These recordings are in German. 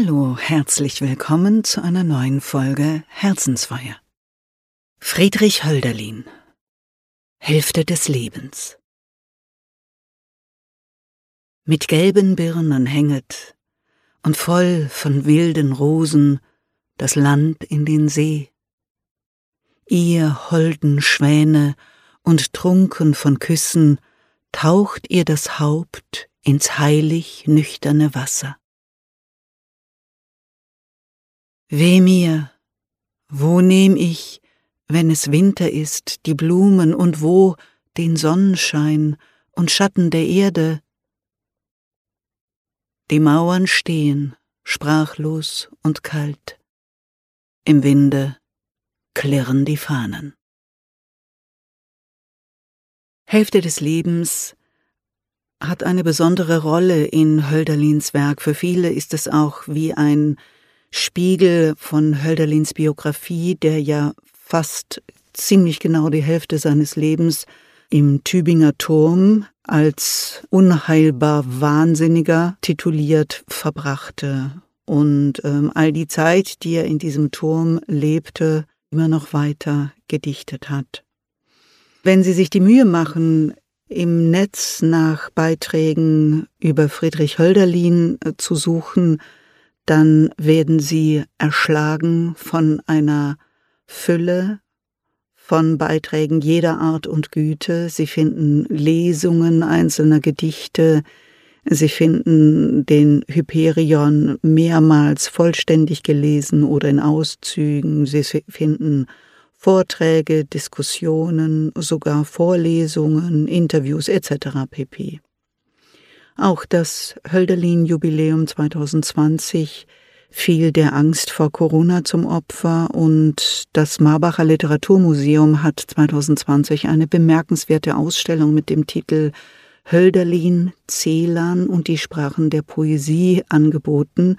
Hallo, herzlich willkommen zu einer neuen Folge Herzensfeuer. Friedrich Hölderlin Hälfte des Lebens Mit gelben Birnen hänget und voll von wilden Rosen das Land in den See. Ihr holden Schwäne und trunken von Küssen taucht ihr das Haupt ins heilig nüchterne Wasser. Weh mir, wo nehm ich, wenn es Winter ist, die Blumen und wo den Sonnenschein und Schatten der Erde? Die Mauern stehen, sprachlos und kalt. Im Winde klirren die Fahnen. Hälfte des Lebens hat eine besondere Rolle in Hölderlins Werk. Für viele ist es auch wie ein Spiegel von Hölderlins Biografie, der ja fast ziemlich genau die Hälfte seines Lebens im Tübinger Turm als unheilbar Wahnsinniger tituliert verbrachte und ähm, all die Zeit, die er in diesem Turm lebte, immer noch weiter gedichtet hat. Wenn Sie sich die Mühe machen, im Netz nach Beiträgen über Friedrich Hölderlin äh, zu suchen, dann werden sie erschlagen von einer Fülle von Beiträgen jeder Art und Güte. Sie finden Lesungen einzelner Gedichte. Sie finden den Hyperion mehrmals vollständig gelesen oder in Auszügen. Sie finden Vorträge, Diskussionen, sogar Vorlesungen, Interviews etc. pp. Auch das Hölderlin-Jubiläum 2020 fiel der Angst vor Corona zum Opfer und das Marbacher Literaturmuseum hat 2020 eine bemerkenswerte Ausstellung mit dem Titel Hölderlin, Celan und die Sprachen der Poesie angeboten,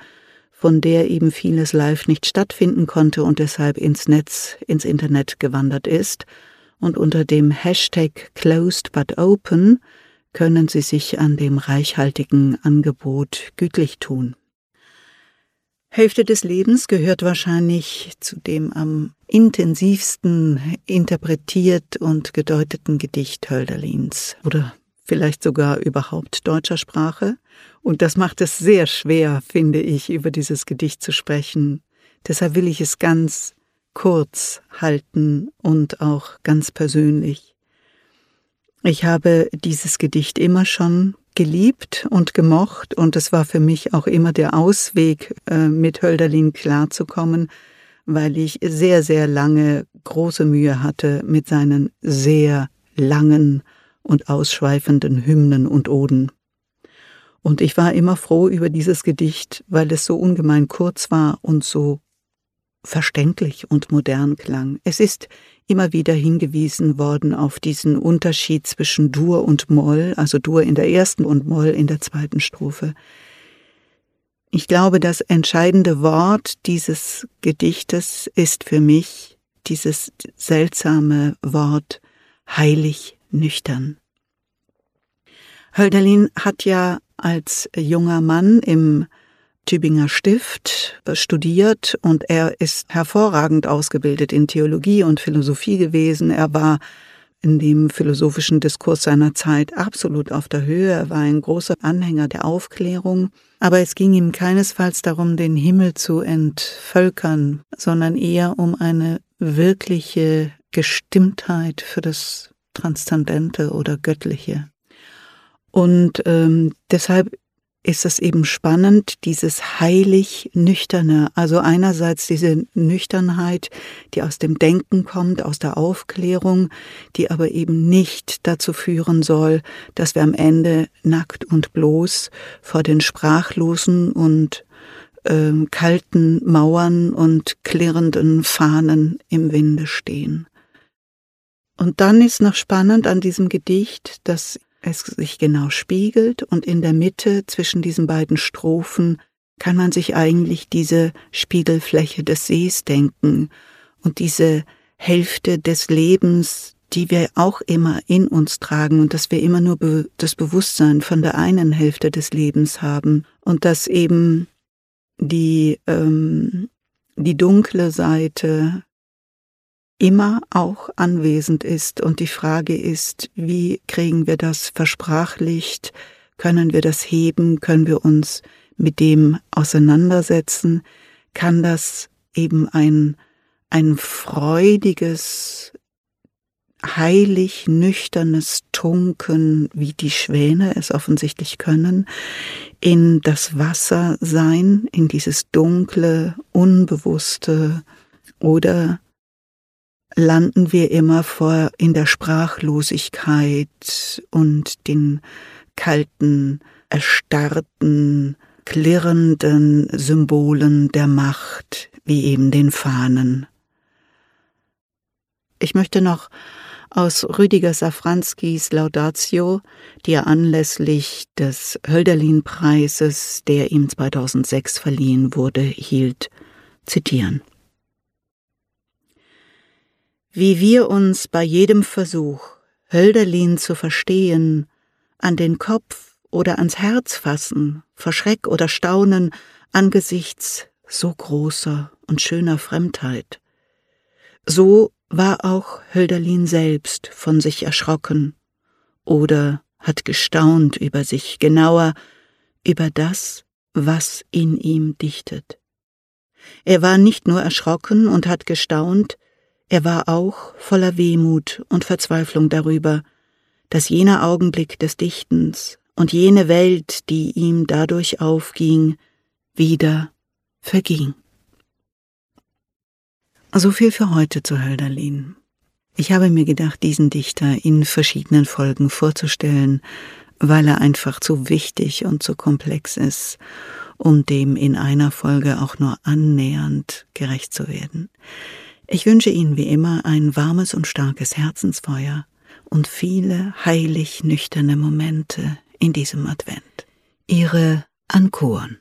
von der eben vieles live nicht stattfinden konnte und deshalb ins Netz, ins Internet gewandert ist. Und unter dem Hashtag Closed but Open können Sie sich an dem reichhaltigen Angebot gütlich tun. Hälfte des Lebens gehört wahrscheinlich zu dem am intensivsten interpretiert und gedeuteten Gedicht Hölderlins oder vielleicht sogar überhaupt deutscher Sprache. Und das macht es sehr schwer, finde ich, über dieses Gedicht zu sprechen. Deshalb will ich es ganz kurz halten und auch ganz persönlich. Ich habe dieses Gedicht immer schon geliebt und gemocht und es war für mich auch immer der Ausweg, äh, mit Hölderlin klarzukommen, weil ich sehr, sehr lange große Mühe hatte mit seinen sehr langen und ausschweifenden Hymnen und Oden. Und ich war immer froh über dieses Gedicht, weil es so ungemein kurz war und so verständlich und modern klang. Es ist immer wieder hingewiesen worden auf diesen Unterschied zwischen Dur und Moll, also Dur in der ersten und Moll in der zweiten Strophe. Ich glaube, das entscheidende Wort dieses Gedichtes ist für mich dieses seltsame Wort heilig nüchtern. Hölderlin hat ja als junger Mann im Tübinger Stift studiert und er ist hervorragend ausgebildet in Theologie und Philosophie gewesen. Er war in dem philosophischen Diskurs seiner Zeit absolut auf der Höhe. Er war ein großer Anhänger der Aufklärung. Aber es ging ihm keinesfalls darum, den Himmel zu entvölkern, sondern eher um eine wirkliche Gestimmtheit für das Transzendente oder Göttliche. Und ähm, deshalb ist es eben spannend, dieses heilig Nüchterne, also einerseits diese Nüchternheit, die aus dem Denken kommt, aus der Aufklärung, die aber eben nicht dazu führen soll, dass wir am Ende nackt und bloß vor den sprachlosen und äh, kalten Mauern und klirrenden Fahnen im Winde stehen. Und dann ist noch spannend an diesem Gedicht, dass es sich genau spiegelt und in der Mitte zwischen diesen beiden Strophen kann man sich eigentlich diese Spiegelfläche des Sees denken und diese Hälfte des Lebens, die wir auch immer in uns tragen und dass wir immer nur be das Bewusstsein von der einen Hälfte des Lebens haben und dass eben die, ähm, die dunkle Seite immer auch anwesend ist. Und die Frage ist, wie kriegen wir das versprachlicht? Können wir das heben? Können wir uns mit dem auseinandersetzen? Kann das eben ein, ein freudiges, heilig nüchternes Tunken, wie die Schwäne es offensichtlich können, in das Wasser sein, in dieses dunkle, unbewusste oder landen wir immer vor in der Sprachlosigkeit und den kalten, erstarrten, klirrenden Symbolen der Macht, wie eben den Fahnen. Ich möchte noch aus Rüdiger Safranskis Laudatio, die er anlässlich des Hölderlin-Preises, der ihm 2006 verliehen wurde, hielt, zitieren wie wir uns bei jedem Versuch, Hölderlin zu verstehen, an den Kopf oder ans Herz fassen, vor Schreck oder Staunen angesichts so großer und schöner Fremdheit. So war auch Hölderlin selbst von sich erschrocken oder hat gestaunt über sich, genauer über das, was in ihm dichtet. Er war nicht nur erschrocken und hat gestaunt, er war auch voller Wehmut und Verzweiflung darüber, dass jener Augenblick des Dichtens und jene Welt, die ihm dadurch aufging, wieder verging. So viel für heute zu Hölderlin. Ich habe mir gedacht, diesen Dichter in verschiedenen Folgen vorzustellen, weil er einfach zu wichtig und zu komplex ist, um dem in einer Folge auch nur annähernd gerecht zu werden. Ich wünsche Ihnen wie immer ein warmes und starkes Herzensfeuer und viele heilig nüchterne Momente in diesem Advent. Ihre Ankoren.